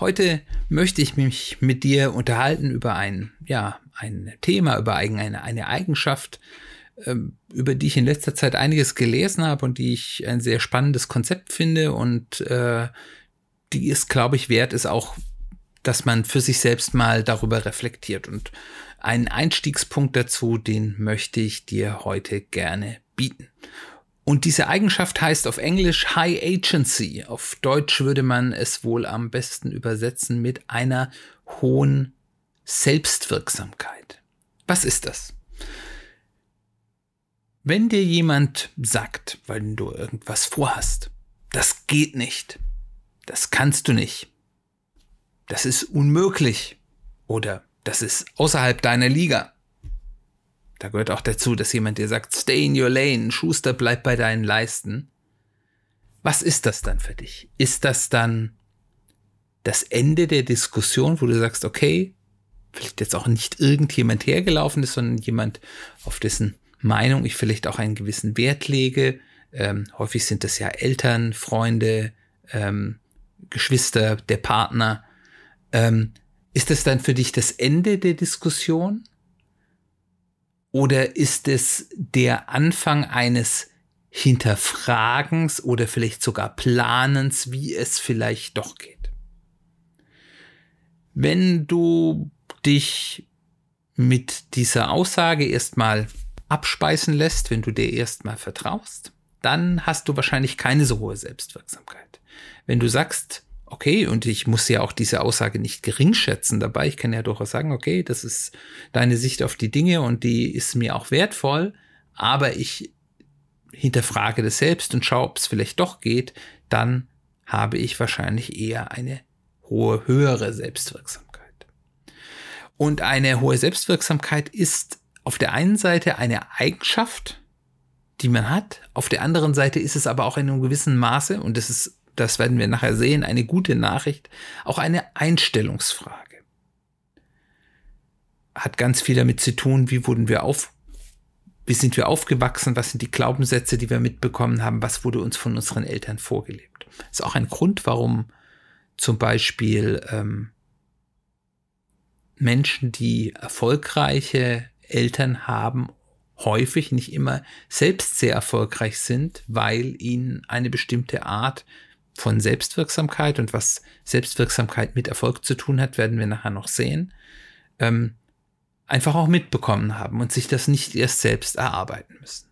Heute möchte ich mich mit dir unterhalten über ein, ja, ein Thema, über eine, eine Eigenschaft, ähm, über die ich in letzter Zeit einiges gelesen habe und die ich ein sehr spannendes Konzept finde und äh, die es, glaube ich, wert ist auch, dass man für sich selbst mal darüber reflektiert. Und einen Einstiegspunkt dazu, den möchte ich dir heute gerne bieten. Und diese Eigenschaft heißt auf Englisch High Agency. Auf Deutsch würde man es wohl am besten übersetzen mit einer hohen Selbstwirksamkeit. Was ist das? Wenn dir jemand sagt, weil du irgendwas vorhast, das geht nicht, das kannst du nicht, das ist unmöglich oder das ist außerhalb deiner Liga, da gehört auch dazu, dass jemand dir sagt, stay in your lane, Schuster, bleib bei deinen Leisten. Was ist das dann für dich? Ist das dann das Ende der Diskussion, wo du sagst, okay, vielleicht jetzt auch nicht irgendjemand hergelaufen ist, sondern jemand, auf dessen Meinung ich vielleicht auch einen gewissen Wert lege. Ähm, häufig sind das ja Eltern, Freunde, ähm, Geschwister, der Partner. Ähm, ist das dann für dich das Ende der Diskussion? Oder ist es der Anfang eines Hinterfragens oder vielleicht sogar Planens, wie es vielleicht doch geht? Wenn du dich mit dieser Aussage erstmal abspeisen lässt, wenn du dir erstmal vertraust, dann hast du wahrscheinlich keine so hohe Selbstwirksamkeit. Wenn du sagst, okay, und ich muss ja auch diese Aussage nicht gering schätzen dabei. Ich kann ja durchaus sagen, okay, das ist deine Sicht auf die Dinge und die ist mir auch wertvoll, aber ich hinterfrage das selbst und schaue, ob es vielleicht doch geht, dann habe ich wahrscheinlich eher eine hohe, höhere Selbstwirksamkeit. Und eine hohe Selbstwirksamkeit ist auf der einen Seite eine Eigenschaft, die man hat, auf der anderen Seite ist es aber auch in einem gewissen Maße, und das ist das werden wir nachher sehen, eine gute Nachricht, auch eine Einstellungsfrage. Hat ganz viel damit zu tun, wie wurden wir auf, wie sind wir aufgewachsen, was sind die Glaubenssätze, die wir mitbekommen haben, was wurde uns von unseren Eltern vorgelebt. Das ist auch ein Grund, warum zum Beispiel ähm, Menschen, die erfolgreiche Eltern haben, häufig, nicht immer, selbst sehr erfolgreich sind, weil ihnen eine bestimmte Art von Selbstwirksamkeit und was Selbstwirksamkeit mit Erfolg zu tun hat, werden wir nachher noch sehen, ähm, einfach auch mitbekommen haben und sich das nicht erst selbst erarbeiten müssen.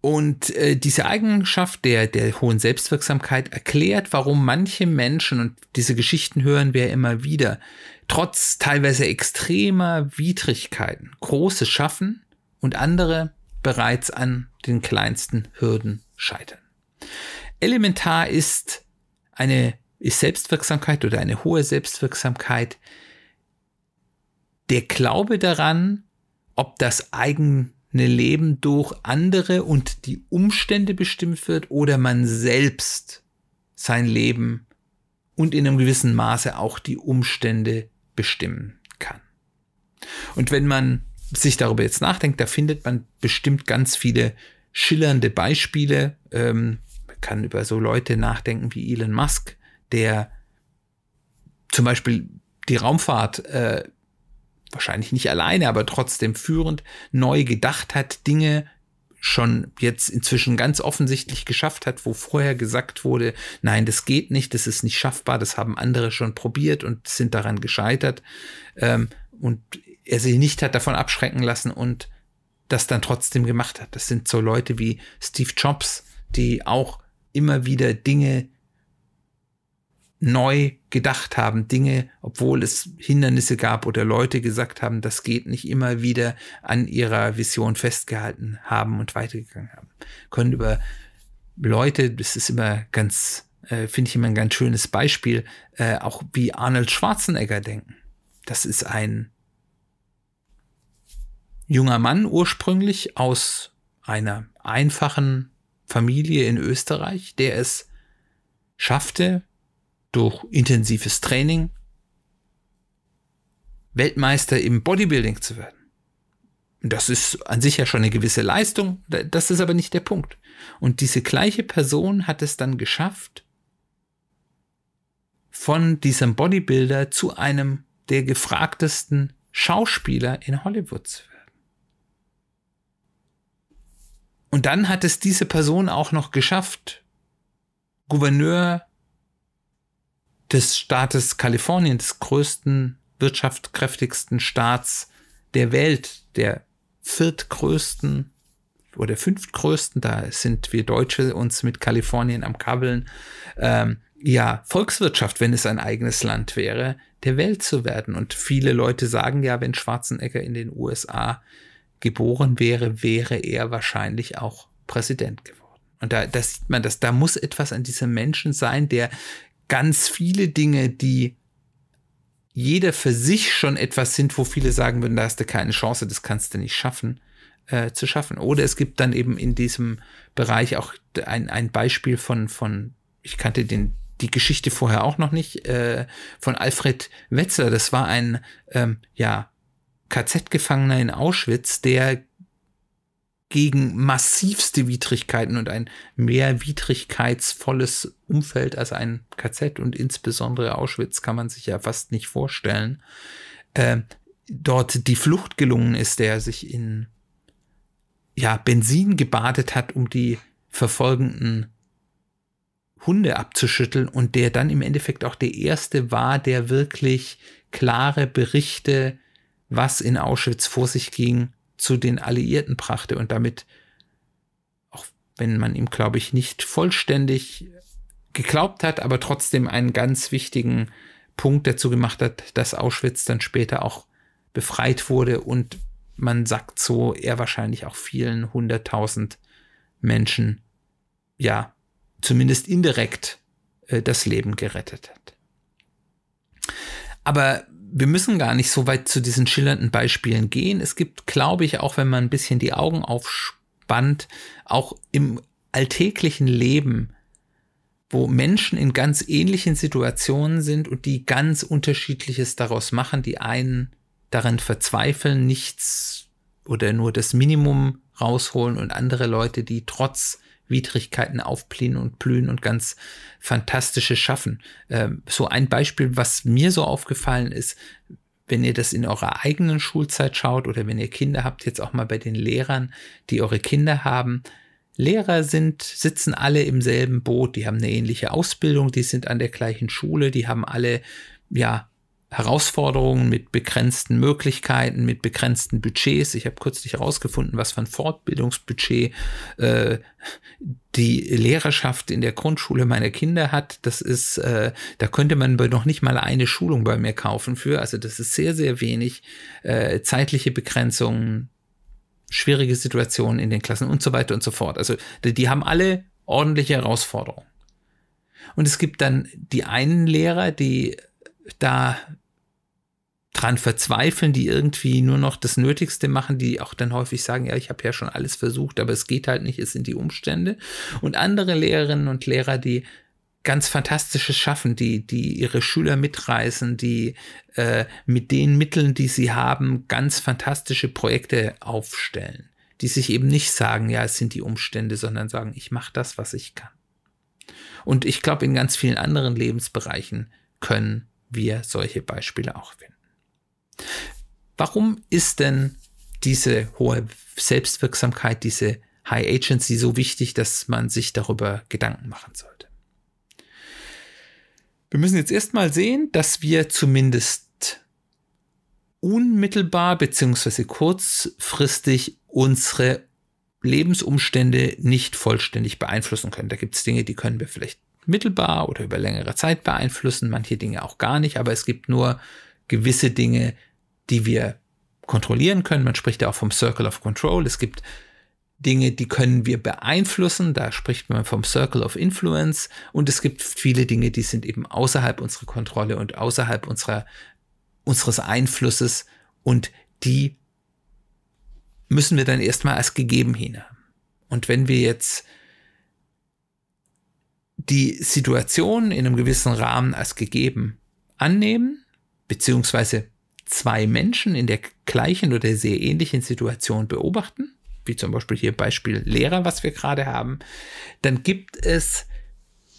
Und äh, diese Eigenschaft der, der hohen Selbstwirksamkeit erklärt, warum manche Menschen, und diese Geschichten hören wir immer wieder, trotz teilweise extremer Widrigkeiten Großes schaffen und andere bereits an den kleinsten Hürden scheitern. Elementar ist eine ist Selbstwirksamkeit oder eine hohe Selbstwirksamkeit der Glaube daran, ob das eigene Leben durch andere und die Umstände bestimmt wird oder man selbst sein Leben und in einem gewissen Maße auch die Umstände bestimmen kann. Und wenn man sich darüber jetzt nachdenkt, da findet man bestimmt ganz viele schillernde Beispiele. Ähm, kann über so Leute nachdenken wie Elon Musk, der zum Beispiel die Raumfahrt äh, wahrscheinlich nicht alleine, aber trotzdem führend neu gedacht hat, Dinge schon jetzt inzwischen ganz offensichtlich geschafft hat, wo vorher gesagt wurde, nein, das geht nicht, das ist nicht schaffbar, das haben andere schon probiert und sind daran gescheitert. Ähm, und er sich nicht hat davon abschrecken lassen und das dann trotzdem gemacht hat. Das sind so Leute wie Steve Jobs, die auch immer wieder Dinge neu gedacht haben, Dinge, obwohl es Hindernisse gab oder Leute gesagt haben, das geht nicht, immer wieder an ihrer Vision festgehalten haben und weitergegangen haben. Können über Leute, das ist immer ganz, äh, finde ich immer ein ganz schönes Beispiel, äh, auch wie Arnold Schwarzenegger denken. das ist ein junger Mann ursprünglich aus einer einfachen Familie in Österreich, der es schaffte, durch intensives Training Weltmeister im Bodybuilding zu werden. Das ist an sich ja schon eine gewisse Leistung, das ist aber nicht der Punkt. Und diese gleiche Person hat es dann geschafft, von diesem Bodybuilder zu einem der gefragtesten Schauspieler in Hollywood zu werden. Und dann hat es diese Person auch noch geschafft, Gouverneur des Staates Kalifornien, des größten, wirtschaftskräftigsten Staats der Welt, der viertgrößten oder fünftgrößten, da sind wir Deutsche uns mit Kalifornien am Kabeln, ähm, ja, Volkswirtschaft, wenn es ein eigenes Land wäre, der Welt zu werden. Und viele Leute sagen ja, wenn Schwarzenegger in den USA geboren wäre, wäre er wahrscheinlich auch Präsident geworden. Und da, da sieht man, dass da muss etwas an diesem Menschen sein, der ganz viele Dinge, die jeder für sich schon etwas sind, wo viele sagen würden, da hast du keine Chance, das kannst du nicht schaffen, äh, zu schaffen. Oder es gibt dann eben in diesem Bereich auch ein, ein Beispiel von, von, ich kannte den, die Geschichte vorher auch noch nicht, äh, von Alfred Wetzler. Das war ein, ähm, ja, KZ-Gefangener in Auschwitz, der gegen massivste Widrigkeiten und ein mehr widrigkeitsvolles Umfeld als ein KZ und insbesondere Auschwitz kann man sich ja fast nicht vorstellen, äh, dort die Flucht gelungen ist, der sich in ja, Benzin gebadet hat, um die verfolgenden Hunde abzuschütteln und der dann im Endeffekt auch der erste war, der wirklich klare Berichte was in Auschwitz vor sich ging, zu den Alliierten brachte und damit, auch wenn man ihm, glaube ich, nicht vollständig geglaubt hat, aber trotzdem einen ganz wichtigen Punkt dazu gemacht hat, dass Auschwitz dann später auch befreit wurde und man sagt so, er wahrscheinlich auch vielen hunderttausend Menschen, ja, zumindest indirekt äh, das Leben gerettet hat. Aber wir müssen gar nicht so weit zu diesen schillernden Beispielen gehen. Es gibt, glaube ich, auch wenn man ein bisschen die Augen aufspannt, auch im alltäglichen Leben, wo Menschen in ganz ähnlichen Situationen sind und die ganz unterschiedliches daraus machen. Die einen daran verzweifeln, nichts oder nur das Minimum rausholen und andere Leute, die trotz Widrigkeiten aufblühen und blühen und ganz fantastische schaffen. Ähm, so ein Beispiel, was mir so aufgefallen ist, wenn ihr das in eurer eigenen Schulzeit schaut oder wenn ihr Kinder habt, jetzt auch mal bei den Lehrern, die eure Kinder haben. Lehrer sind, sitzen alle im selben Boot, die haben eine ähnliche Ausbildung, die sind an der gleichen Schule, die haben alle, ja, Herausforderungen mit begrenzten Möglichkeiten, mit begrenzten Budgets. Ich habe kürzlich herausgefunden, was für ein Fortbildungsbudget äh, die Lehrerschaft in der Grundschule meiner Kinder hat. Das ist, äh, da könnte man noch nicht mal eine Schulung bei mir kaufen für. Also das ist sehr, sehr wenig. Äh, zeitliche Begrenzungen, schwierige Situationen in den Klassen und so weiter und so fort. Also die, die haben alle ordentliche Herausforderungen. Und es gibt dann die einen Lehrer, die da dran verzweifeln, die irgendwie nur noch das Nötigste machen, die auch dann häufig sagen, ja, ich habe ja schon alles versucht, aber es geht halt nicht, es sind die Umstände. Und andere Lehrerinnen und Lehrer, die ganz Fantastisches schaffen, die, die ihre Schüler mitreißen, die äh, mit den Mitteln, die sie haben, ganz fantastische Projekte aufstellen, die sich eben nicht sagen, ja, es sind die Umstände, sondern sagen, ich mache das, was ich kann. Und ich glaube, in ganz vielen anderen Lebensbereichen können wir solche Beispiele auch finden. Warum ist denn diese hohe Selbstwirksamkeit, diese High Agency so wichtig, dass man sich darüber Gedanken machen sollte? Wir müssen jetzt erstmal sehen, dass wir zumindest unmittelbar bzw. kurzfristig unsere Lebensumstände nicht vollständig beeinflussen können. Da gibt es Dinge, die können wir vielleicht mittelbar oder über längere Zeit beeinflussen, manche Dinge auch gar nicht, aber es gibt nur gewisse Dinge, die wir kontrollieren können. Man spricht ja auch vom Circle of Control. Es gibt Dinge, die können wir beeinflussen. Da spricht man vom Circle of Influence. Und es gibt viele Dinge, die sind eben außerhalb unserer Kontrolle und außerhalb unserer unseres Einflusses und die müssen wir dann erstmal als gegeben hinhaben. Und wenn wir jetzt die Situation in einem gewissen Rahmen als gegeben annehmen, beziehungsweise zwei Menschen in der gleichen oder sehr ähnlichen Situation beobachten, wie zum Beispiel hier Beispiel Lehrer, was wir gerade haben, dann gibt es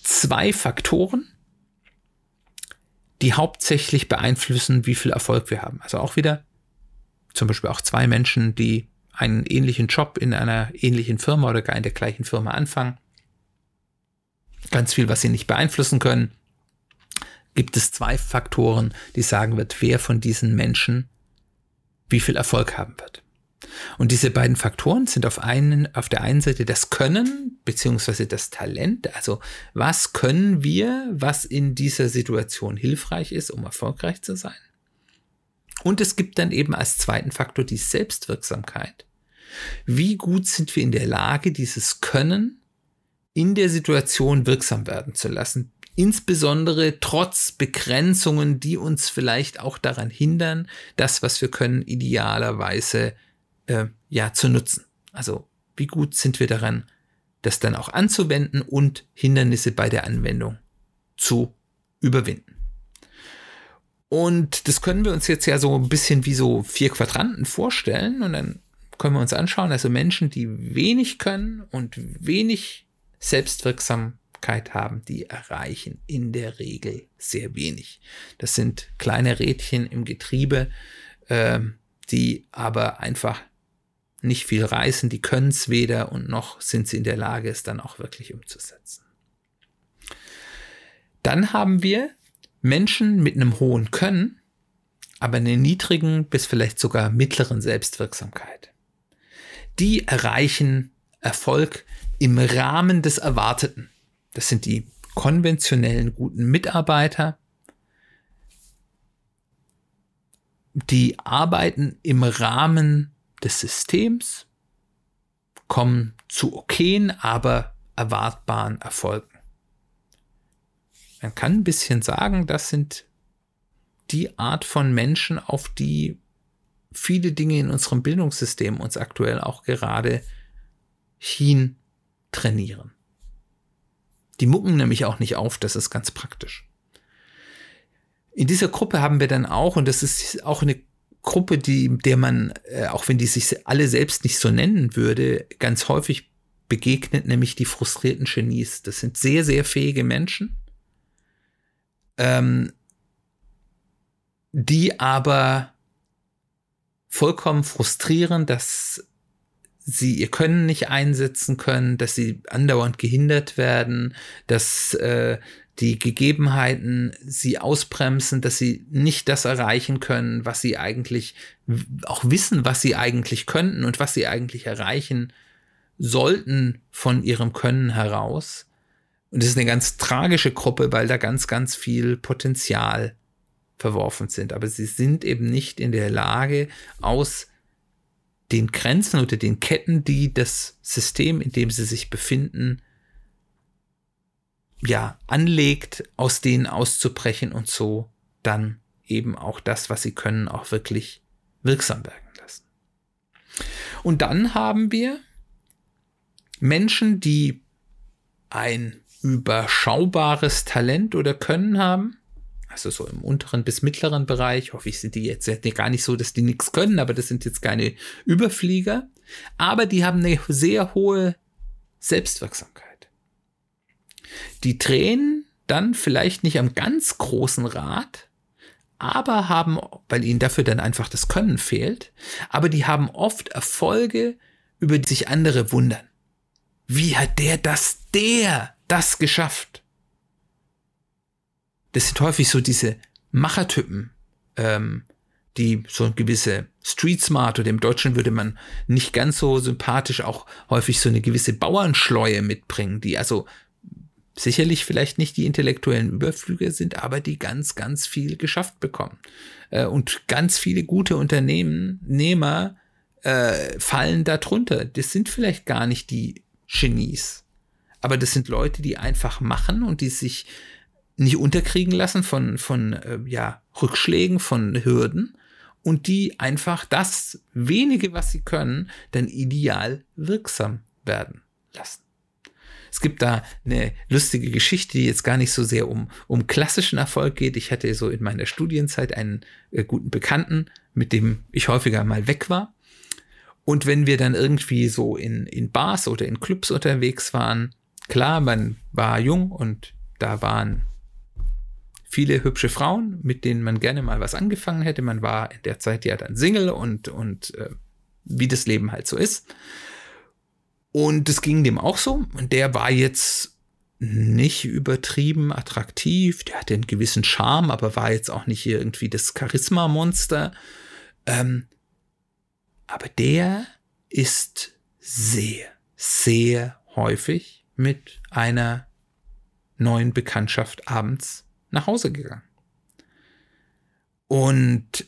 zwei Faktoren, die hauptsächlich beeinflussen, wie viel Erfolg wir haben. Also auch wieder zum Beispiel auch zwei Menschen, die einen ähnlichen Job in einer ähnlichen Firma oder gar in der gleichen Firma anfangen. Ganz viel, was sie nicht beeinflussen können. Gibt es zwei Faktoren, die sagen wird, wer von diesen Menschen wie viel Erfolg haben wird. Und diese beiden Faktoren sind auf, einen, auf der einen Seite das Können beziehungsweise das Talent. Also was können wir, was in dieser Situation hilfreich ist, um erfolgreich zu sein. Und es gibt dann eben als zweiten Faktor die Selbstwirksamkeit. Wie gut sind wir in der Lage, dieses Können in der Situation wirksam werden zu lassen? Insbesondere trotz Begrenzungen, die uns vielleicht auch daran hindern, das, was wir können, idealerweise äh, ja zu nutzen. Also wie gut sind wir daran, das dann auch anzuwenden und Hindernisse bei der Anwendung zu überwinden. Und das können wir uns jetzt ja so ein bisschen wie so vier Quadranten vorstellen und dann können wir uns anschauen, also Menschen, die wenig können und wenig Selbstwirksamkeit haben, die erreichen in der Regel sehr wenig. Das sind kleine Rädchen im Getriebe, äh, die aber einfach nicht viel reißen, die können es weder und noch sind sie in der Lage, es dann auch wirklich umzusetzen. Dann haben wir Menschen mit einem hohen Können, aber einer niedrigen bis vielleicht sogar mittleren Selbstwirksamkeit. Die erreichen Erfolg im Rahmen des Erwarteten. Das sind die konventionellen guten Mitarbeiter, die arbeiten im Rahmen des Systems, kommen zu okayen, aber erwartbaren Erfolgen. Man kann ein bisschen sagen, das sind die Art von Menschen, auf die viele Dinge in unserem Bildungssystem uns aktuell auch gerade hin trainieren. Die mucken nämlich auch nicht auf, das ist ganz praktisch. In dieser Gruppe haben wir dann auch, und das ist auch eine Gruppe, die, der man, äh, auch wenn die sich alle selbst nicht so nennen würde, ganz häufig begegnet, nämlich die frustrierten Genies. Das sind sehr, sehr fähige Menschen, ähm, die aber vollkommen frustrieren, dass sie ihr Können nicht einsetzen können, dass sie andauernd gehindert werden, dass äh, die Gegebenheiten sie ausbremsen, dass sie nicht das erreichen können, was sie eigentlich auch wissen, was sie eigentlich könnten und was sie eigentlich erreichen sollten von ihrem Können heraus. Und es ist eine ganz tragische Gruppe, weil da ganz, ganz viel Potenzial verworfen sind. Aber sie sind eben nicht in der Lage, aus den Grenzen oder den Ketten, die das System, in dem sie sich befinden, ja, anlegt, aus denen auszubrechen und so dann eben auch das, was sie können, auch wirklich wirksam werden lassen. Und dann haben wir Menschen, die ein überschaubares Talent oder Können haben, also so im unteren bis mittleren Bereich, hoffe ich, sind die jetzt gar nicht so, dass die nichts können, aber das sind jetzt keine Überflieger, aber die haben eine sehr hohe Selbstwirksamkeit. Die drehen dann vielleicht nicht am ganz großen Rad, aber haben, weil ihnen dafür dann einfach das Können fehlt, aber die haben oft Erfolge, über die sich andere wundern. Wie hat der das, der das geschafft? Das sind häufig so diese Machertypen, ähm, die so eine gewisse Street Smart oder im Deutschen würde man nicht ganz so sympathisch auch häufig so eine gewisse Bauernschleue mitbringen, die also sicherlich vielleicht nicht die intellektuellen Überflüge sind, aber die ganz, ganz viel geschafft bekommen. Äh, und ganz viele gute Unternehmer äh, fallen darunter. Das sind vielleicht gar nicht die Genies, aber das sind Leute, die einfach machen und die sich nicht unterkriegen lassen von, von äh, ja, Rückschlägen, von Hürden und die einfach das wenige, was sie können, dann ideal wirksam werden lassen. Es gibt da eine lustige Geschichte, die jetzt gar nicht so sehr um, um klassischen Erfolg geht. Ich hatte so in meiner Studienzeit einen äh, guten Bekannten, mit dem ich häufiger mal weg war. Und wenn wir dann irgendwie so in, in Bars oder in Clubs unterwegs waren, klar, man war jung und da waren viele hübsche Frauen, mit denen man gerne mal was angefangen hätte. Man war in der Zeit ja dann Single und, und äh, wie das Leben halt so ist. Und es ging dem auch so. Und der war jetzt nicht übertrieben attraktiv. Der hatte einen gewissen Charme, aber war jetzt auch nicht irgendwie das Charisma-Monster. Ähm, aber der ist sehr, sehr häufig mit einer neuen Bekanntschaft abends nach Hause gegangen. Und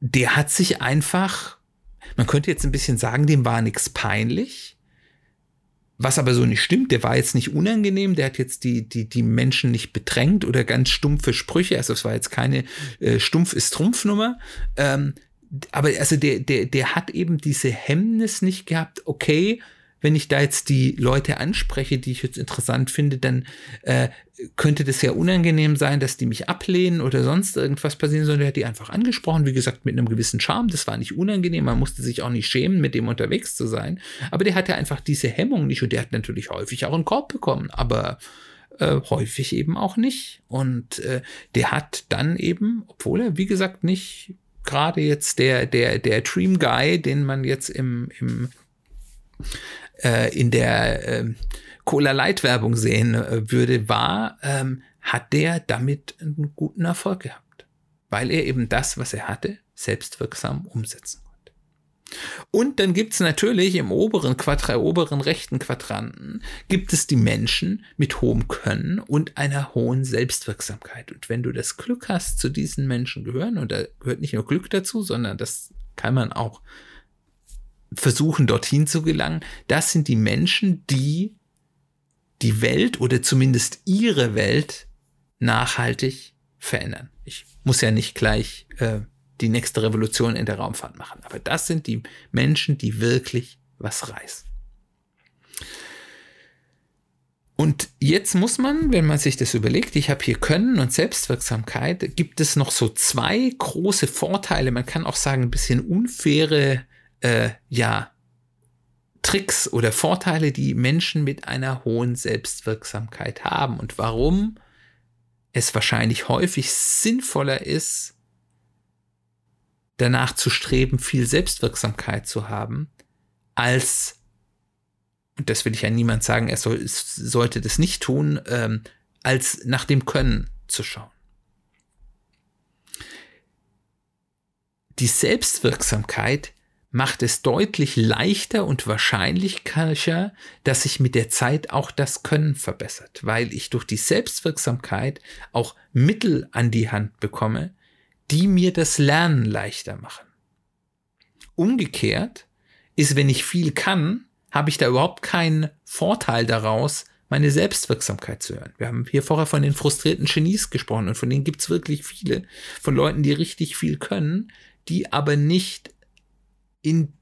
der hat sich einfach man könnte jetzt ein bisschen sagen, dem war nichts peinlich. Was aber so nicht stimmt, der war jetzt nicht unangenehm, der hat jetzt die, die, die Menschen nicht bedrängt oder ganz stumpfe Sprüche, also es war jetzt keine äh, Stumpf ist Trumpfnummer. Ähm, aber also der, der, der hat eben diese Hemmnis nicht gehabt, okay, wenn ich da jetzt die Leute anspreche, die ich jetzt interessant finde, dann äh, könnte das ja unangenehm sein, dass die mich ablehnen oder sonst irgendwas passieren, sondern er hat die einfach angesprochen, wie gesagt, mit einem gewissen Charme. Das war nicht unangenehm, man musste sich auch nicht schämen, mit dem unterwegs zu sein. Aber der hatte einfach diese Hemmung nicht und der hat natürlich häufig auch einen Korb bekommen, aber äh, häufig eben auch nicht. Und äh, der hat dann eben, obwohl er, wie gesagt, nicht gerade jetzt der, der, der Dream Guy, den man jetzt im, im äh, in der äh, Cola Light Werbung sehen äh, würde, war, ähm, hat der damit einen guten Erfolg gehabt, weil er eben das, was er hatte, selbstwirksam umsetzen konnte. Und dann gibt es natürlich im oberen Quadra, oberen rechten Quadranten gibt es die Menschen mit hohem Können und einer hohen Selbstwirksamkeit. Und wenn du das Glück hast, zu diesen Menschen gehören, und da gehört nicht nur Glück dazu, sondern das kann man auch versuchen, dorthin zu gelangen, das sind die Menschen, die die Welt oder zumindest ihre Welt nachhaltig verändern. Ich muss ja nicht gleich äh, die nächste Revolution in der Raumfahrt machen, aber das sind die Menschen, die wirklich was reißen. Und jetzt muss man, wenn man sich das überlegt, ich habe hier Können und Selbstwirksamkeit, gibt es noch so zwei große Vorteile, man kann auch sagen, ein bisschen unfaire äh, ja, Tricks oder Vorteile, die Menschen mit einer hohen Selbstwirksamkeit haben und warum es wahrscheinlich häufig sinnvoller ist, danach zu streben, viel Selbstwirksamkeit zu haben, als, und das will ich ja niemand sagen, er soll, sollte das nicht tun, ähm, als nach dem Können zu schauen. Die Selbstwirksamkeit macht es deutlich leichter und wahrscheinlicher, dass sich mit der Zeit auch das Können verbessert, weil ich durch die Selbstwirksamkeit auch Mittel an die Hand bekomme, die mir das Lernen leichter machen. Umgekehrt ist, wenn ich viel kann, habe ich da überhaupt keinen Vorteil daraus, meine Selbstwirksamkeit zu hören. Wir haben hier vorher von den frustrierten Genies gesprochen und von denen gibt es wirklich viele, von Leuten, die richtig viel können, die aber nicht in,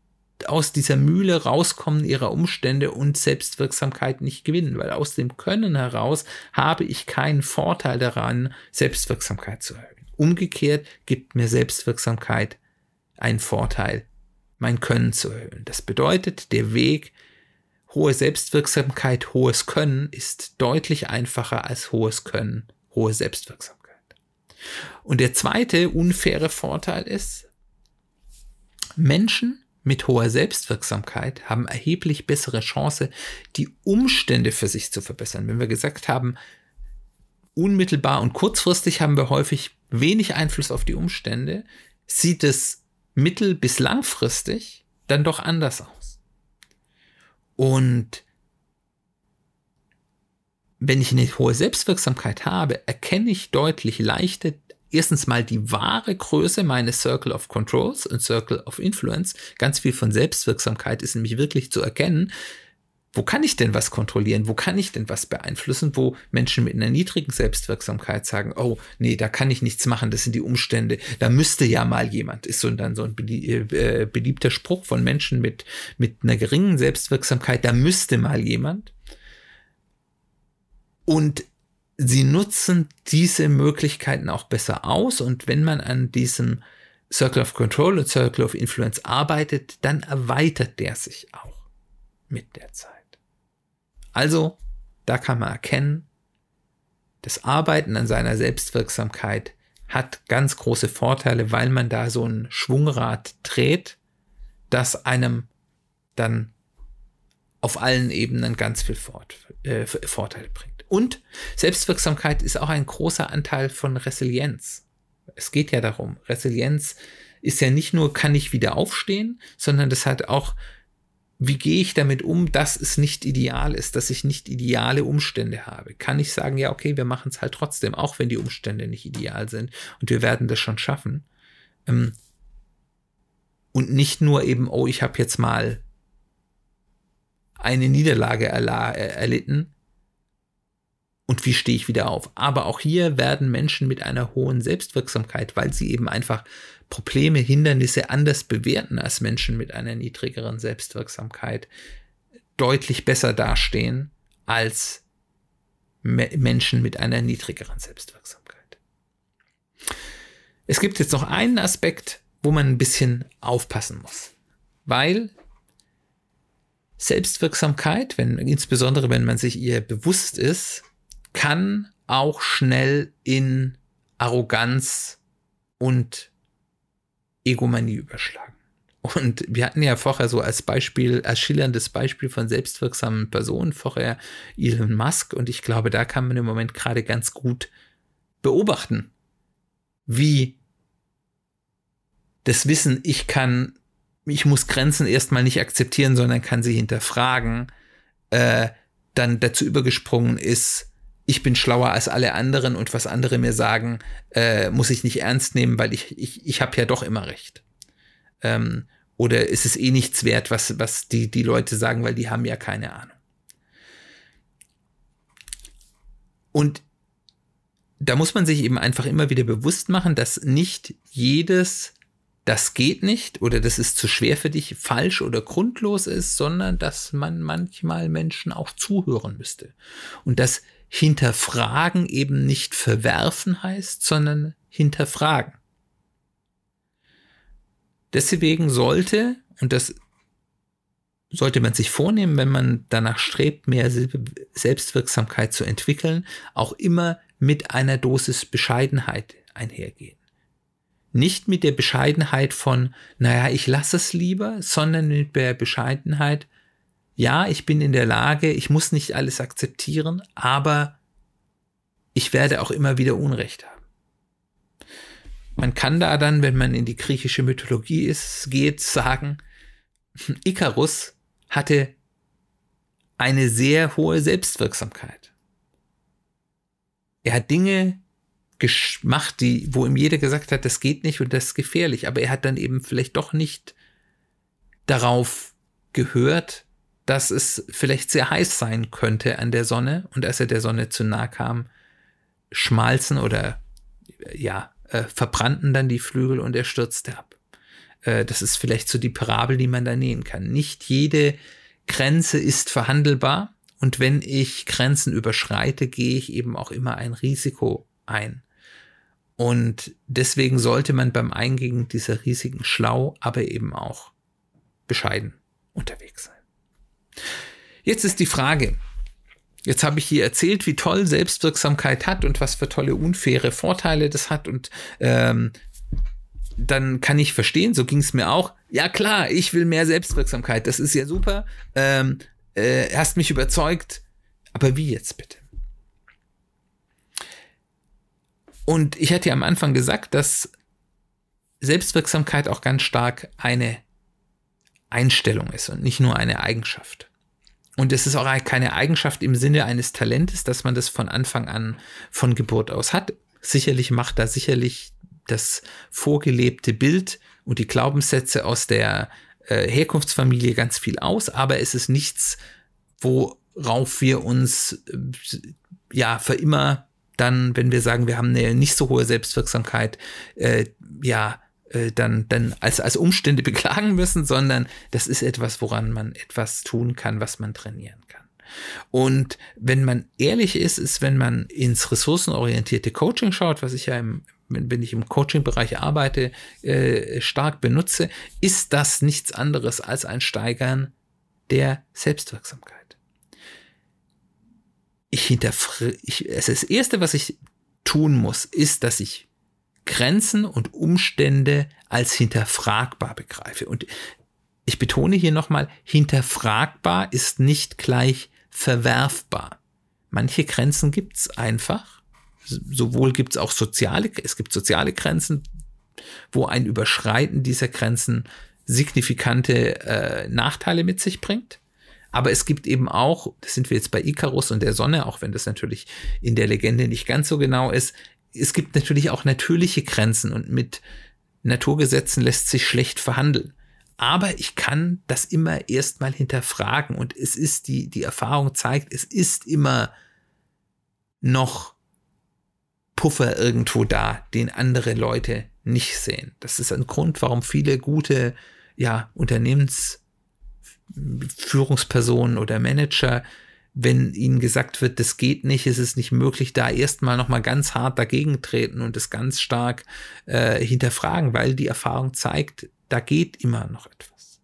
aus dieser Mühle rauskommen ihrer Umstände und Selbstwirksamkeit nicht gewinnen, weil aus dem Können heraus habe ich keinen Vorteil daran, Selbstwirksamkeit zu erhöhen. Umgekehrt gibt mir Selbstwirksamkeit einen Vorteil, mein Können zu erhöhen. Das bedeutet, der Weg hohe Selbstwirksamkeit, hohes Können ist deutlich einfacher als hohes Können, hohe Selbstwirksamkeit. Und der zweite unfaire Vorteil ist, Menschen mit hoher Selbstwirksamkeit haben erheblich bessere Chance, die Umstände für sich zu verbessern. Wenn wir gesagt haben, unmittelbar und kurzfristig haben wir häufig wenig Einfluss auf die Umstände, sieht es mittel- bis langfristig dann doch anders aus. Und wenn ich eine hohe Selbstwirksamkeit habe, erkenne ich deutlich leichter erstens mal die wahre Größe meines Circle of Controls und Circle of Influence. Ganz viel von Selbstwirksamkeit ist nämlich wirklich zu erkennen. wo kann ich denn was kontrollieren? Wo kann ich denn was beeinflussen? Wo Menschen mit einer niedrigen Selbstwirksamkeit sagen, oh, nee, da kann ich nichts machen, das sind die Umstände, da müsste ja mal jemand, ist so dann so ein äh, beliebter Spruch von Menschen mit, mit einer geringen Selbstwirksamkeit, da müsste mal jemand. Und sie nutzen diese Möglichkeiten auch besser aus und wenn man an diesem Circle of Control und Circle of Influence arbeitet, dann erweitert der sich auch mit der Zeit. Also, da kann man erkennen, das Arbeiten an seiner Selbstwirksamkeit hat ganz große Vorteile, weil man da so ein Schwungrad dreht, das einem dann auf allen Ebenen ganz viel äh, Vorteile bringt. Und Selbstwirksamkeit ist auch ein großer Anteil von Resilienz. Es geht ja darum, Resilienz ist ja nicht nur, kann ich wieder aufstehen, sondern das hat auch wie gehe ich damit um, dass es nicht ideal ist, dass ich nicht ideale Umstände habe? Kann ich sagen, ja, okay, wir machen es halt trotzdem, auch wenn die Umstände nicht ideal sind und wir werden das schon schaffen. Ähm, und nicht nur eben, oh, ich habe jetzt mal eine Niederlage erlitten und wie stehe ich wieder auf. Aber auch hier werden Menschen mit einer hohen Selbstwirksamkeit, weil sie eben einfach Probleme, Hindernisse anders bewerten als Menschen mit einer niedrigeren Selbstwirksamkeit, deutlich besser dastehen als Me Menschen mit einer niedrigeren Selbstwirksamkeit. Es gibt jetzt noch einen Aspekt, wo man ein bisschen aufpassen muss, weil Selbstwirksamkeit, wenn, insbesondere wenn man sich ihr bewusst ist, kann auch schnell in Arroganz und Egomanie überschlagen. Und wir hatten ja vorher so als Beispiel, als schillerndes Beispiel von selbstwirksamen Personen vorher Elon Musk und ich glaube, da kann man im Moment gerade ganz gut beobachten, wie das Wissen, ich kann, ich muss Grenzen erstmal nicht akzeptieren, sondern kann sie hinterfragen, äh, dann dazu übergesprungen ist, ich bin schlauer als alle anderen und was andere mir sagen, äh, muss ich nicht ernst nehmen, weil ich, ich, ich habe ja doch immer recht. Ähm, oder ist es eh nichts wert, was, was die, die Leute sagen, weil die haben ja keine Ahnung. Und da muss man sich eben einfach immer wieder bewusst machen, dass nicht jedes das geht nicht oder das ist zu schwer für dich, falsch oder grundlos ist, sondern dass man manchmal Menschen auch zuhören müsste. Und dass hinterfragen eben nicht verwerfen heißt, sondern hinterfragen. Deswegen sollte, und das sollte man sich vornehmen, wenn man danach strebt, mehr Selbstwirksamkeit zu entwickeln, auch immer mit einer Dosis Bescheidenheit einhergehen. Nicht mit der Bescheidenheit von, naja, ich lasse es lieber, sondern mit der Bescheidenheit, ja, ich bin in der Lage, ich muss nicht alles akzeptieren, aber ich werde auch immer wieder Unrecht haben. Man kann da dann, wenn man in die griechische Mythologie ist, geht, sagen, Ikarus hatte eine sehr hohe Selbstwirksamkeit. Er hat Dinge gemacht, die, wo ihm jeder gesagt hat, das geht nicht und das ist gefährlich, aber er hat dann eben vielleicht doch nicht darauf gehört, dass es vielleicht sehr heiß sein könnte an der Sonne und als er der Sonne zu nahe kam, schmalzen oder ja, äh, verbrannten dann die Flügel und er stürzte ab. Äh, das ist vielleicht so die Parabel, die man da nähen kann. Nicht jede Grenze ist verhandelbar und wenn ich Grenzen überschreite, gehe ich eben auch immer ein Risiko ein. Und deswegen sollte man beim Eingehen dieser Risiken schlau, aber eben auch bescheiden unterwegs sein. Jetzt ist die Frage, Jetzt habe ich hier erzählt, wie toll Selbstwirksamkeit hat und was für tolle unfaire Vorteile das hat und ähm, dann kann ich verstehen, so ging es mir auch. Ja klar, ich will mehr Selbstwirksamkeit, das ist ja super. Ähm, äh, hast mich überzeugt, aber wie jetzt bitte? Und ich hatte ja am Anfang gesagt, dass Selbstwirksamkeit auch ganz stark eine Einstellung ist und nicht nur eine Eigenschaft. Und es ist auch keine Eigenschaft im Sinne eines Talentes, dass man das von Anfang an von Geburt aus hat. Sicherlich macht da sicherlich das vorgelebte Bild und die Glaubenssätze aus der äh, Herkunftsfamilie ganz viel aus, aber es ist nichts, worauf wir uns äh, ja für immer dann, wenn wir sagen, wir haben eine nicht so hohe Selbstwirksamkeit, äh, ja, äh, dann, dann als, als Umstände beklagen müssen, sondern das ist etwas, woran man etwas tun kann, was man trainieren kann. Und wenn man ehrlich ist, ist, wenn man ins ressourcenorientierte Coaching schaut, was ich ja im, wenn ich im Coaching-Bereich arbeite, äh, stark benutze, ist das nichts anderes als ein Steigern der Selbstwirksamkeit. Ich hinterfrage, ich, also das erste, was ich tun muss, ist, dass ich Grenzen und Umstände als hinterfragbar begreife. Und ich betone hier nochmal, hinterfragbar ist nicht gleich verwerfbar. Manche Grenzen gibt's einfach. Sowohl gibt's auch soziale, es gibt soziale Grenzen, wo ein Überschreiten dieser Grenzen signifikante äh, Nachteile mit sich bringt. Aber es gibt eben auch, das sind wir jetzt bei Icarus und der Sonne, auch wenn das natürlich in der Legende nicht ganz so genau ist, es gibt natürlich auch natürliche Grenzen und mit Naturgesetzen lässt sich schlecht verhandeln. Aber ich kann das immer erstmal hinterfragen und es ist die, die Erfahrung zeigt, es ist immer noch Puffer irgendwo da, den andere Leute nicht sehen. Das ist ein Grund, warum viele gute, ja, Unternehmensführungspersonen oder Manager wenn ihnen gesagt wird, das geht nicht, ist es nicht möglich, da erstmal nochmal ganz hart dagegen treten und es ganz stark äh, hinterfragen, weil die Erfahrung zeigt, da geht immer noch etwas.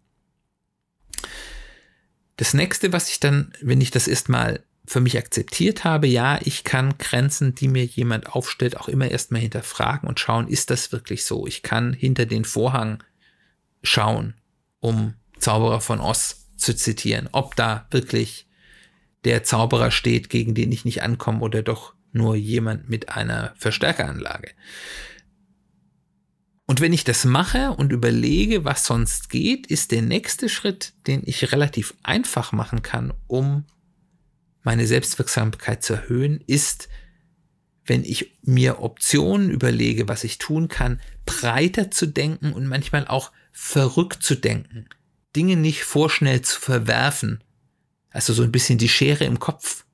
Das nächste, was ich dann, wenn ich das erstmal für mich akzeptiert habe, ja, ich kann Grenzen, die mir jemand aufstellt, auch immer erstmal hinterfragen und schauen, ist das wirklich so? Ich kann hinter den Vorhang schauen, um Zauberer von Oz zu zitieren, ob da wirklich der Zauberer steht, gegen den ich nicht ankomme oder doch nur jemand mit einer Verstärkeranlage. Und wenn ich das mache und überlege, was sonst geht, ist der nächste Schritt, den ich relativ einfach machen kann, um meine Selbstwirksamkeit zu erhöhen, ist, wenn ich mir Optionen überlege, was ich tun kann, breiter zu denken und manchmal auch verrückt zu denken. Dinge nicht vorschnell zu verwerfen, also so ein bisschen die Schere im Kopf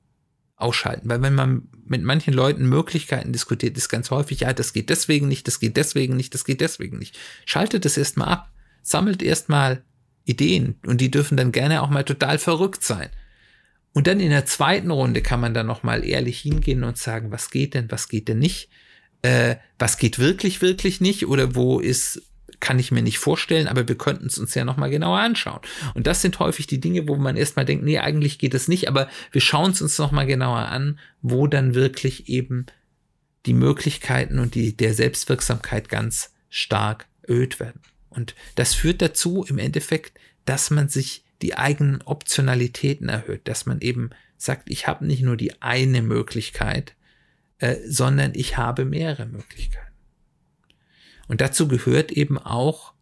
ausschalten. Weil wenn man mit manchen Leuten Möglichkeiten diskutiert, ist ganz häufig, ja, das geht deswegen nicht, das geht deswegen nicht, das geht deswegen nicht. Schaltet es erstmal ab. Sammelt erstmal Ideen und die dürfen dann gerne auch mal total verrückt sein. Und dann in der zweiten Runde kann man dann nochmal ehrlich hingehen und sagen, was geht denn, was geht denn nicht? Äh, was geht wirklich, wirklich nicht? Oder wo ist kann ich mir nicht vorstellen, aber wir könnten es uns ja nochmal genauer anschauen. Und das sind häufig die Dinge, wo man erstmal denkt, nee, eigentlich geht es nicht, aber wir schauen es uns nochmal genauer an, wo dann wirklich eben die Möglichkeiten und die, der Selbstwirksamkeit ganz stark erhöht werden. Und das führt dazu im Endeffekt, dass man sich die eigenen Optionalitäten erhöht, dass man eben sagt, ich habe nicht nur die eine Möglichkeit, äh, sondern ich habe mehrere Möglichkeiten. Und dazu gehört eben auch,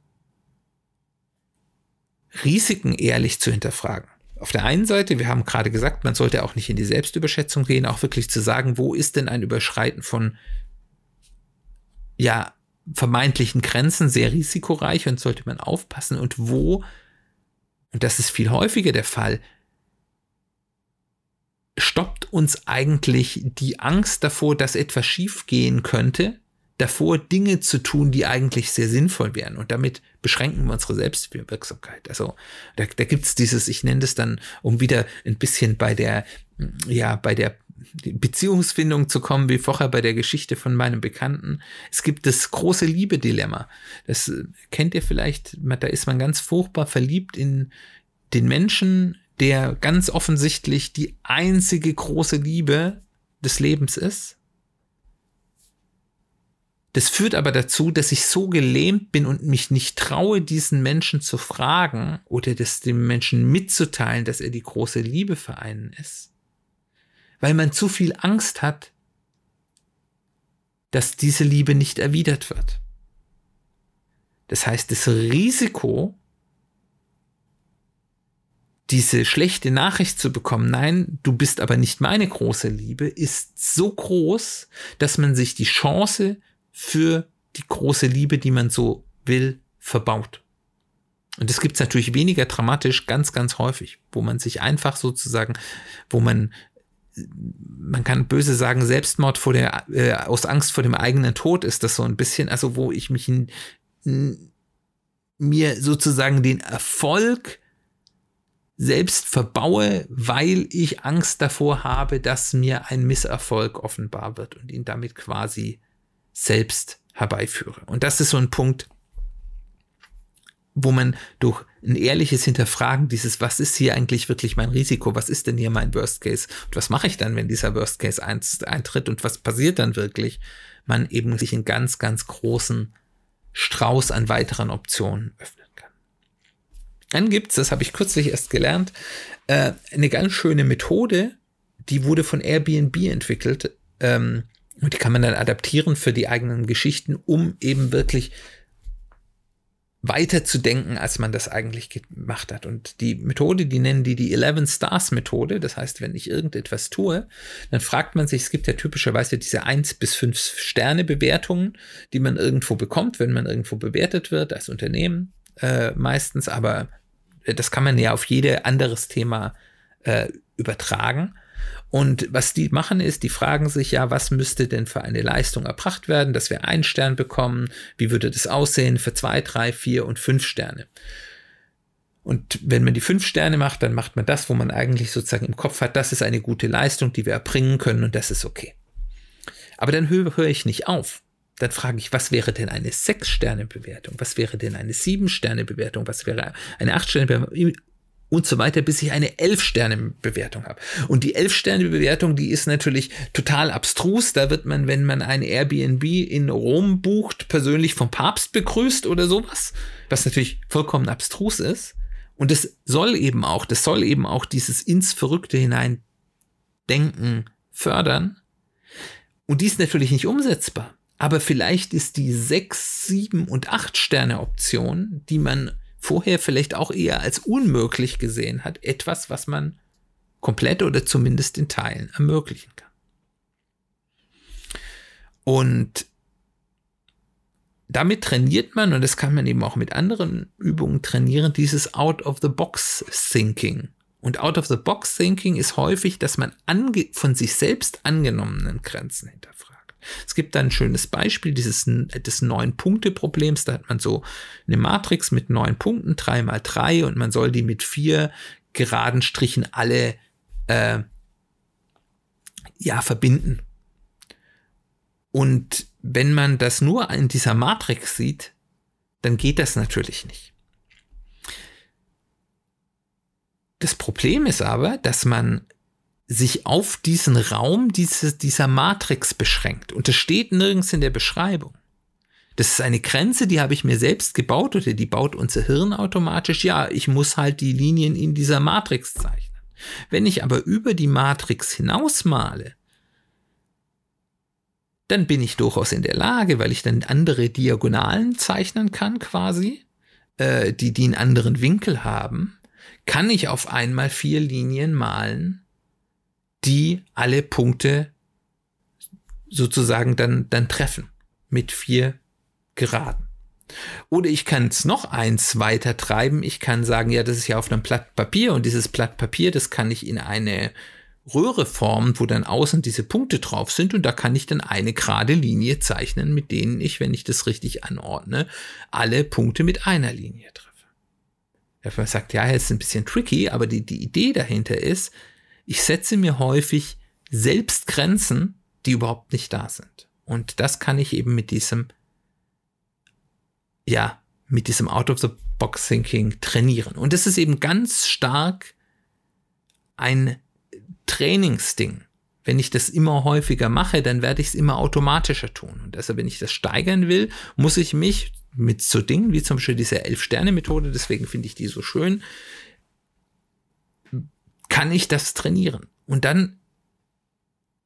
Risiken ehrlich zu hinterfragen. Auf der einen Seite, wir haben gerade gesagt, man sollte auch nicht in die Selbstüberschätzung gehen, auch wirklich zu sagen, wo ist denn ein Überschreiten von, ja, vermeintlichen Grenzen sehr risikoreich und sollte man aufpassen und wo, und das ist viel häufiger der Fall, stoppt uns eigentlich die Angst davor, dass etwas schiefgehen könnte, davor, Dinge zu tun, die eigentlich sehr sinnvoll wären. Und damit beschränken wir unsere Selbstwirksamkeit. Also da, da gibt es dieses, ich nenne das dann, um wieder ein bisschen bei der, ja, bei der Beziehungsfindung zu kommen, wie vorher bei der Geschichte von meinem Bekannten. Es gibt das große Liebe-Dilemma. Das äh, kennt ihr vielleicht, da ist man ganz furchtbar verliebt in den Menschen, der ganz offensichtlich die einzige große Liebe des Lebens ist das führt aber dazu, dass ich so gelähmt bin und mich nicht traue, diesen Menschen zu fragen oder das dem Menschen mitzuteilen, dass er die große Liebe für einen ist. Weil man zu viel Angst hat, dass diese Liebe nicht erwidert wird. Das heißt, das Risiko, diese schlechte Nachricht zu bekommen, nein, du bist aber nicht meine große Liebe, ist so groß, dass man sich die Chance für die große Liebe, die man so will, verbaut. Und das gibt es natürlich weniger dramatisch, ganz, ganz häufig, wo man sich einfach sozusagen, wo man, man kann böse sagen, Selbstmord vor der, äh, aus Angst vor dem eigenen Tod ist das so ein bisschen, also wo ich mich in, in, mir sozusagen den Erfolg selbst verbaue, weil ich Angst davor habe, dass mir ein Misserfolg offenbar wird und ihn damit quasi selbst herbeiführe. Und das ist so ein Punkt, wo man durch ein ehrliches Hinterfragen dieses, was ist hier eigentlich wirklich mein Risiko, was ist denn hier mein Worst Case und was mache ich dann, wenn dieser Worst Case eintritt und was passiert dann wirklich, man eben sich einen ganz, ganz großen Strauß an weiteren Optionen öffnen kann. Dann gibt's, das habe ich kürzlich erst gelernt, äh, eine ganz schöne Methode, die wurde von Airbnb entwickelt ähm, und die kann man dann adaptieren für die eigenen Geschichten, um eben wirklich weiter zu denken, als man das eigentlich gemacht hat. Und die Methode, die nennen die die 11 Stars Methode. Das heißt, wenn ich irgendetwas tue, dann fragt man sich, es gibt ja typischerweise diese 1 bis 5 Sterne Bewertungen, die man irgendwo bekommt, wenn man irgendwo bewertet wird, als Unternehmen äh, meistens. Aber das kann man ja auf jede anderes Thema äh, übertragen. Und was die machen ist, die fragen sich ja, was müsste denn für eine Leistung erbracht werden, dass wir einen Stern bekommen? Wie würde das aussehen für zwei, drei, vier und fünf Sterne? Und wenn man die fünf Sterne macht, dann macht man das, wo man eigentlich sozusagen im Kopf hat, das ist eine gute Leistung, die wir erbringen können und das ist okay. Aber dann höre, höre ich nicht auf. Dann frage ich, was wäre denn eine Sechs-Sterne-Bewertung? Was wäre denn eine Sieben-Sterne-Bewertung? Was wäre eine Acht-Sterne-Bewertung? Und so weiter, bis ich eine Elf-Sterne-Bewertung habe. Und die Elf-Sterne-Bewertung, die ist natürlich total abstrus. Da wird man, wenn man ein Airbnb in Rom bucht, persönlich vom Papst begrüßt oder sowas, was natürlich vollkommen abstrus ist. Und das soll eben auch, das soll eben auch dieses ins Verrückte hinein Denken fördern. Und die ist natürlich nicht umsetzbar. Aber vielleicht ist die sechs, sieben und acht Sterne Option, die man vorher vielleicht auch eher als unmöglich gesehen hat, etwas, was man komplett oder zumindest in Teilen ermöglichen kann. Und damit trainiert man, und das kann man eben auch mit anderen Übungen trainieren, dieses Out-of-the-Box-Thinking. Und Out-of-the-Box-Thinking ist häufig, dass man von sich selbst angenommenen Grenzen hinterfragt. Es gibt da ein schönes Beispiel dieses des neun Punkte Problems. Da hat man so eine Matrix mit neun Punkten, drei mal drei, und man soll die mit vier geraden Strichen alle äh, ja verbinden. Und wenn man das nur in dieser Matrix sieht, dann geht das natürlich nicht. Das Problem ist aber, dass man sich auf diesen Raum dieses, dieser Matrix beschränkt. Und das steht nirgends in der Beschreibung. Das ist eine Grenze, die habe ich mir selbst gebaut oder die baut unser Hirn automatisch. Ja, ich muss halt die Linien in dieser Matrix zeichnen. Wenn ich aber über die Matrix hinaus male, dann bin ich durchaus in der Lage, weil ich dann andere Diagonalen zeichnen kann quasi, äh, die, die einen anderen Winkel haben, kann ich auf einmal vier Linien malen, die alle Punkte sozusagen dann, dann treffen mit vier Geraden. Oder ich kann es noch eins weiter treiben. Ich kann sagen, ja, das ist ja auf einem Blatt Papier und dieses Blatt Papier, das kann ich in eine Röhre formen, wo dann außen diese Punkte drauf sind und da kann ich dann eine gerade Linie zeichnen, mit denen ich, wenn ich das richtig anordne, alle Punkte mit einer Linie treffe. Man sagt, ja, es ist ein bisschen tricky, aber die, die Idee dahinter ist, ich setze mir häufig selbst Grenzen, die überhaupt nicht da sind. Und das kann ich eben mit diesem, ja, mit diesem Out-of-the-Box-Thinking trainieren. Und das ist eben ganz stark ein Trainingsding. Wenn ich das immer häufiger mache, dann werde ich es immer automatischer tun. Und deshalb, wenn ich das steigern will, muss ich mich mit so Dingen wie zum Beispiel diese Elf-Sterne-Methode, deswegen finde ich die so schön, kann ich das trainieren. Und dann,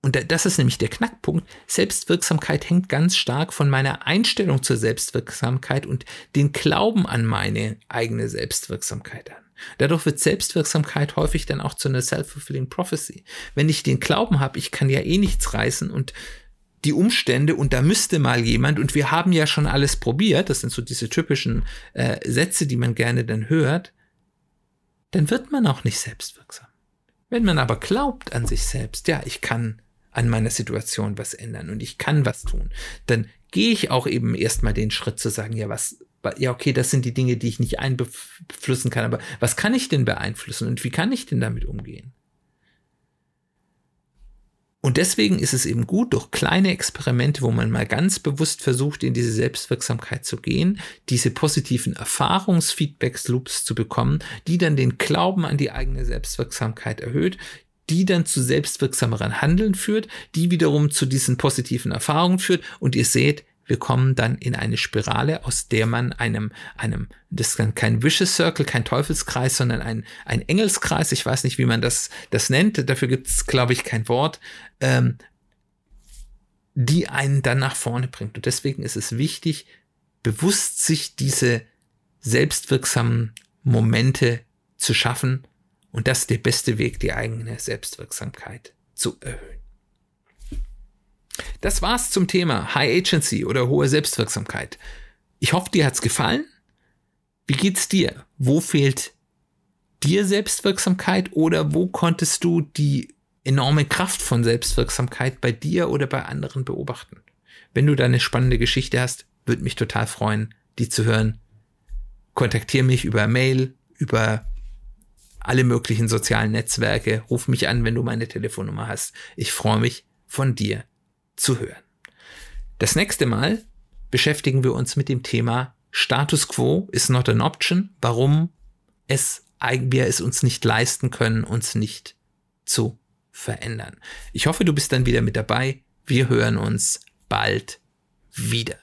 und das ist nämlich der Knackpunkt, Selbstwirksamkeit hängt ganz stark von meiner Einstellung zur Selbstwirksamkeit und den Glauben an meine eigene Selbstwirksamkeit an. Dadurch wird Selbstwirksamkeit häufig dann auch zu einer self-fulfilling prophecy. Wenn ich den Glauben habe, ich kann ja eh nichts reißen und die Umstände und da müsste mal jemand und wir haben ja schon alles probiert, das sind so diese typischen äh, Sätze, die man gerne dann hört, dann wird man auch nicht selbstwirksam. Wenn man aber glaubt an sich selbst, ja, ich kann an meiner Situation was ändern und ich kann was tun, dann gehe ich auch eben erstmal den Schritt zu sagen, ja, was, ja, okay, das sind die Dinge, die ich nicht einbeeinflussen kann, aber was kann ich denn beeinflussen und wie kann ich denn damit umgehen? Und deswegen ist es eben gut, durch kleine Experimente, wo man mal ganz bewusst versucht, in diese Selbstwirksamkeit zu gehen, diese positiven Erfahrungsfeedbacks-Loops zu bekommen, die dann den Glauben an die eigene Selbstwirksamkeit erhöht, die dann zu selbstwirksameren Handeln führt, die wiederum zu diesen positiven Erfahrungen führt. Und ihr seht, wir kommen dann in eine Spirale, aus der man einem, einem, das ist kein Vicious Circle, kein Teufelskreis, sondern ein, ein Engelskreis, ich weiß nicht, wie man das, das nennt, dafür gibt es, glaube ich, kein Wort, ähm, die einen dann nach vorne bringt. Und deswegen ist es wichtig, bewusst sich diese selbstwirksamen Momente zu schaffen. Und das ist der beste Weg, die eigene Selbstwirksamkeit zu erhöhen. Das war's zum Thema High Agency oder hohe Selbstwirksamkeit. Ich hoffe, dir hat's gefallen. Wie geht's dir? Wo fehlt dir Selbstwirksamkeit oder wo konntest du die enorme Kraft von Selbstwirksamkeit bei dir oder bei anderen beobachten? Wenn du da eine spannende Geschichte hast, würde mich total freuen, die zu hören. Kontaktiere mich über Mail, über alle möglichen sozialen Netzwerke. Ruf mich an, wenn du meine Telefonnummer hast. Ich freue mich, von dir zu hören. Das nächste Mal beschäftigen wir uns mit dem Thema Status quo is not an option, warum es wir es uns nicht leisten können, uns nicht zu verändern. Ich hoffe, du bist dann wieder mit dabei. Wir hören uns bald wieder.